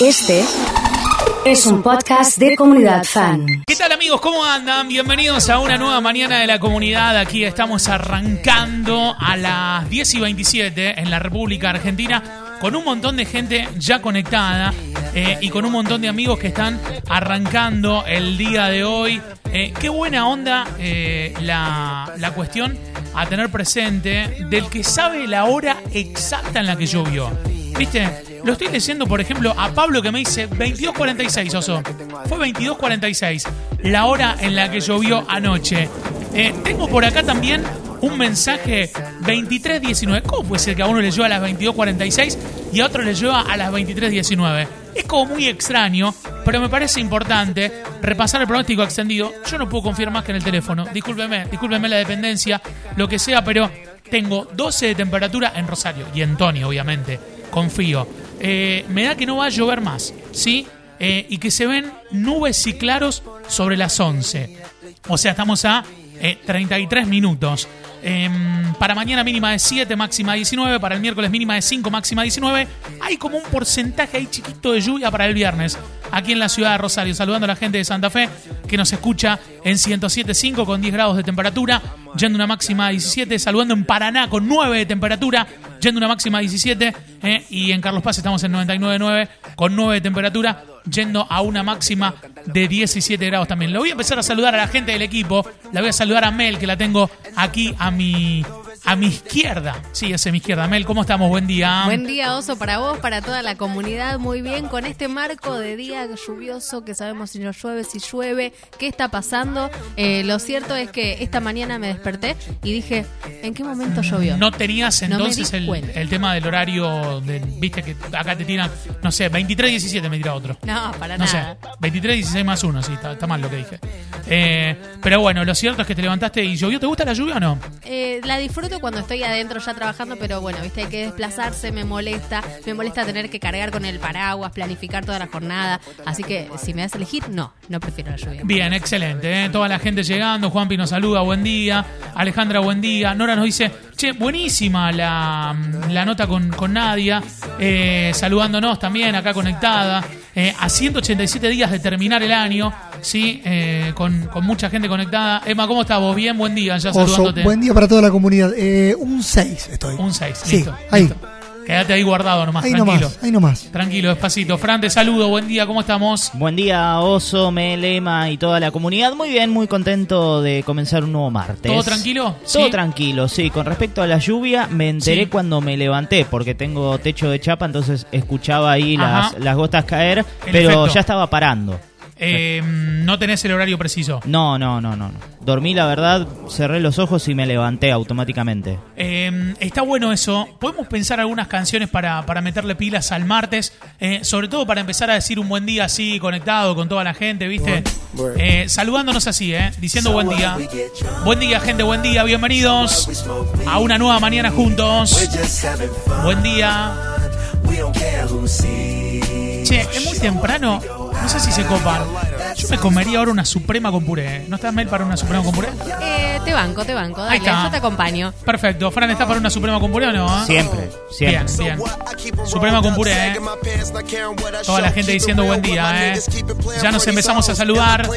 Este es un podcast de comunidad fan. ¿Qué tal amigos? ¿Cómo andan? Bienvenidos a una nueva mañana de la comunidad. Aquí estamos arrancando a las 10 y 27 en la República Argentina con un montón de gente ya conectada eh, y con un montón de amigos que están arrancando el día de hoy. Eh, qué buena onda eh, la, la cuestión a tener presente del que sabe la hora exacta en la que llovió. ¿Viste? Lo estoy leyendo, por ejemplo, a Pablo que me dice 22.46, Oso. Fue 22.46, la hora en la que llovió anoche. Eh, tengo por acá también un mensaje 23.19. ¿Cómo puede ser que a uno le lleva a las 22.46 y a otro le lleva a las 23.19? Es como muy extraño, pero me parece importante repasar el pronóstico extendido. Yo no puedo confiar más que en el teléfono. Discúlpeme, discúlpeme la dependencia, lo que sea, pero tengo 12 de temperatura en Rosario y en Tony, obviamente. Confío. Eh, me da que no va a llover más, ¿sí? Eh, y que se ven nubes y claros sobre las 11. O sea, estamos a eh, 33 minutos. Em, para mañana mínima de 7, máxima 19. Para el miércoles mínima de 5, máxima 19. Hay como un porcentaje ahí chiquito de lluvia para el viernes. Aquí en la ciudad de Rosario. Saludando a la gente de Santa Fe que nos escucha en 107.5 con 10 grados de temperatura. Yendo una máxima de 17. Saludando en Paraná con 9 de temperatura. Yendo una máxima de 17. eh, y en Carlos Paz estamos en 99.9 con 9 de temperatura. Yendo a una máxima de 17 grados también. Le voy a empezar a saludar a la gente del equipo. La voy a saludar a Mel, que la tengo aquí a mi, a mi izquierda. Sí, es mi izquierda. Mel, ¿cómo estamos? Buen día. Buen día, Oso, para vos, para toda la comunidad. Muy bien, con este marco de día lluvioso que sabemos si no llueve, si llueve, qué está pasando. Eh, lo cierto es que esta mañana me desperté y dije, ¿en qué momento llovió? No tenías No entonces el, tema del horario, de, viste que acá te tiran, no sé, 23-17 me tira otro. No, para No nada. sé, 23-16 más 1, sí, está, está mal lo que dije. Eh, pero bueno, lo cierto es que te levantaste y llovió. ¿Te gusta la lluvia o no? Eh, la disfruto cuando estoy adentro ya trabajando, pero bueno, viste, hay que desplazarse, me molesta, me molesta tener que cargar con el paraguas, planificar toda la jornada, así que si me das a elegir, no, no prefiero la lluvia. Bien, excelente. ¿eh? Toda la gente llegando. Juanpi nos saluda, buen día. Alejandra, buen día. Nora nos dice, che, buenísima la, la nota con, con Nadia. Eh, saludándonos también acá conectada. Eh, a 187 días de terminar el año, ¿sí? Eh, con, con mucha gente conectada. Emma, ¿cómo estás vos? Bien, buen día. Ya Oso, saludándote. buen día para toda la comunidad. Eh, un 6 estoy. Un 6, Sí, listo. ahí. listo. Quédate ahí guardado nomás, ahí tranquilo. nomás, ahí nomás. Tranquilo, despacito. Fran, te saludo, buen día, ¿cómo estamos? Buen día, Oso, Melema y toda la comunidad. Muy bien, muy contento de comenzar un nuevo martes. ¿Todo tranquilo? Todo ¿Sí? tranquilo, sí. Con respecto a la lluvia, me enteré Sí. cuando me levanté, porque tengo techo de chapa, entonces escuchaba ahí Ajá. las, las gotas caer, El pero efecto. ya estaba parando. Eh, no tenés el horario preciso. No, no, no, no. no. Dormí, la verdad, cerré los ojos y me levanté automáticamente. Eh, está bueno eso. Podemos pensar algunas canciones para, para meterle pilas al martes. eh, sobre todo para empezar a decir un buen día así, conectado con toda la gente, ¿viste? Eh, saludándonos así, ¿eh? Diciendo buen día. Buen día, gente, buen día. Bienvenidos a una nueva mañana juntos. Buen día. Che, es muy temprano. No sé si se copan. Yo me comería ahora una suprema con puré. ¿No estás, Mel, para una suprema con puré? Eh, te banco, te banco, Ahí está. yo te acompaño. Perfecto. Fran, ¿estás para una suprema con puré o no? Siempre, siempre. Bien, bien. Suprema con puré, ¿eh? Toda la gente diciendo buen día, ¿eh? Ya nos empezamos a saludar.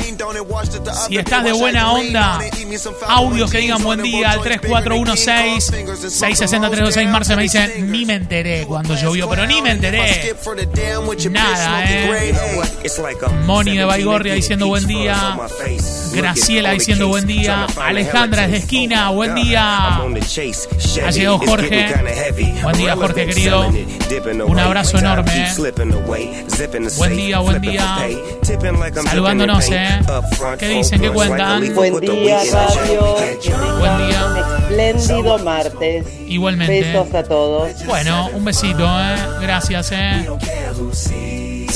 Si estás de buena onda, audios que digan buen día al 3416-660-326. Marce me dice, ni me enteré cuando llovió, pero ni me enteré. Nada, ¿eh? Moni de Baigorria diciendo buen día. Graciela diciendo buen día. Alejandra desde esquina, buen día. Ha llegado Jorge. Buen día, Jorge, querido. Un abrazo enorme. Buen día, buen día. Saludándonos, ¿eh? ¿Qué dicen? ¿Qué cuentan? Buen día, radio. Buen día. Un espléndido martes. Igualmente. Besos a todos. Bueno, un besito, ¿eh? Gracias, ¿eh?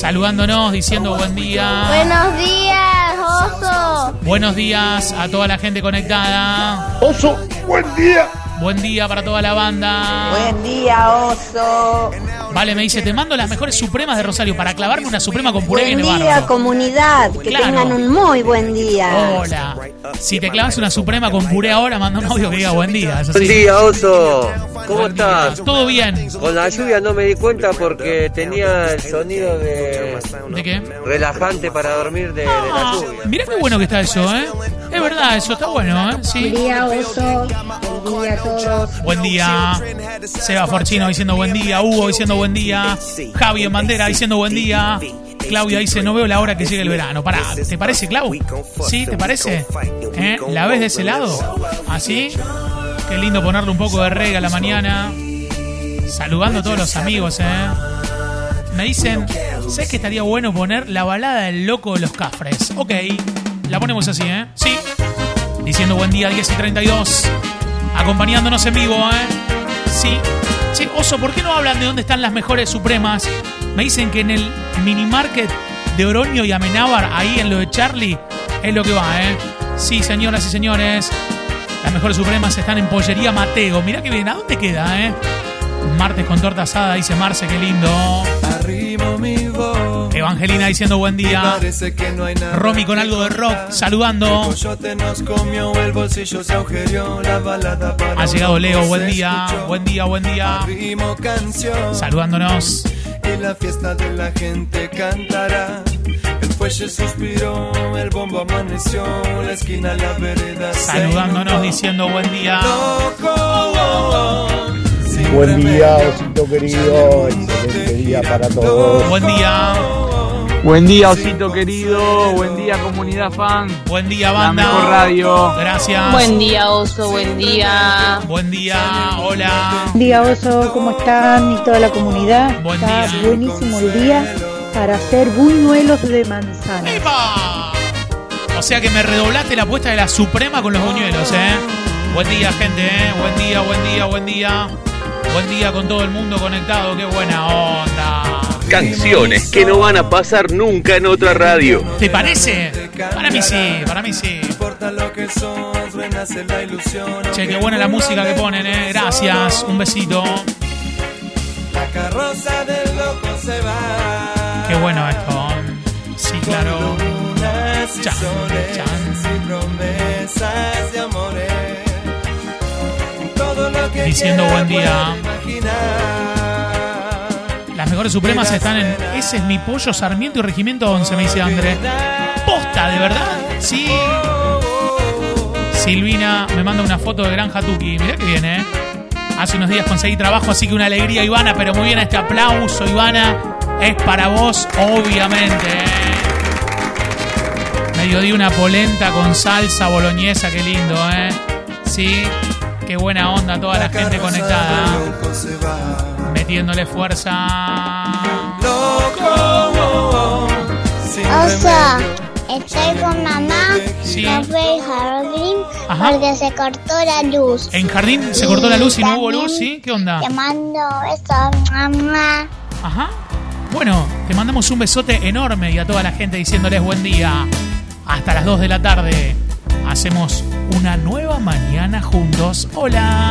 Saludándonos, diciendo buen día. Buenos días, oso. Buenos días a toda la gente conectada. Oso, buen día. Buen día para toda la banda. Buen día, oso. Vale, me dice, te mando las mejores supremas de Rosario para clavarme una suprema con puré Buen día, bárbaro. comunidad. Que Claro. tengan un muy buen día. Hola. Si te clavas una suprema con puré ahora, manda un audio que diga buen día. Buen sí. día, oso. ¿Cómo Buen estás? ¿Todo bien? Con la lluvia no me di cuenta porque tenía el sonido de ¿De qué? relajante para dormir de, de la Ah, lluvia. mirá qué bueno que está eso, ¿eh? Es verdad, eso está bueno, ¿eh? Sí. día, oso. Buen día a todos. Buen día. Seba Forchino diciendo buen día. Hugo diciendo buen día. Javi en bandera diciendo buen día. Claudia dice, no veo la hora que llegue el verano. Pará, ¿te parece, Clau? ¿Sí? ¿Te parece? ¿Eh? ¿La ves de ese lado? ¿Así? Qué lindo ponerle un poco de rega a la mañana. Saludando a todos los amigos, ¿eh? Me dicen, ¿sabes que estaría bueno poner la balada del loco de los cafres? Ok, la ponemos así, ¿eh? Sí. Diciendo buen día 10 y 32. Acompañándonos en vivo, ¿eh? Sí. Che, Oso, ¿por qué no hablan de dónde están las mejores supremas? Me dicen que en el mini market de Oroño y Amenábar, ahí en lo de Charlie, es lo que va, ¿eh? Sí, señoras y señores. Las mejores supremas están en Pollería Mateo. Mirá que bien, ¿a dónde queda, eh? Martes con torta asada, dice Marce, qué lindo. Arrimo mi voz. Evangelina diciendo buen día. Parece que no hay nada. Romy con algo de rock, saludando. Coyote nos comió, el bolsillo se agujereó, la balada para Ha llegado Leo, buen día, escuchó. buen día, buen día. Arrimo. Saludándonos. Y la fiesta de la gente cantará. Suspiró, el bombo amaneció, la esquina, la vereda. Saludándonos diciendo buen día. Loco, Buen día, osito querido. Excelente día para todos. Buen día. Buen día, osito querido. Buen día, comunidad fan. Buen día, La banda. mejor radio. Gracias. Buen día, oso, buen día. Buen día, hola. Buen día, oso. ¿Cómo están? Y toda la comunidad. Buen Está día. buenísimo el día para hacer buñuelos de manzana. ¡Epa! O sea que me redoblaste la apuesta de la Suprema con los buñuelos, ¿eh? Buen día, gente, ¿eh? Buen día, buen día, buen día. Buen día con todo el mundo conectado, qué buena onda. Canciones que no van a pasar nunca en otra radio. ¿Te parece? Para mí sí, para mí sí. No importa lo que sos, renace la ilusión. Che, qué buena la música que ponen, ¿eh? Gracias, un besito. La carroza bueno esto. Sí, claro. Lunas y Chan, soles chan. y promesas de amores. Todo lo que Diciendo buen día. Las mejores supremas están en Ese es mi pollo, Sarmiento y Regimiento 11, me dice André. Posta, ¿de verdad? Sí. Silvina me manda una foto de Granja Tuki. Mirá que viene, ¿eh? Hace unos días conseguí trabajo, así que una alegría, Ivana. Pero muy bien este aplauso, Ivana. Es para vos, obviamente. ¿eh? Medio di una polenta con salsa boloñesa, qué lindo, ¿eh? Sí. Qué buena onda toda la gente conectada. Metiéndole fuerza. Loco. Oso, remedio. estoy con mamá. Sí. No fue al jardín Ajá. porque se cortó la luz. En jardín se cortó la luz y no hubo luz, ¿sí? ¿Qué onda? Te mando besos, mamá. Ajá. Bueno, te mandamos un besote enorme y a toda la gente diciéndoles buen día. Hasta las 2 de la tarde hacemos una nueva mañana juntos. Hola.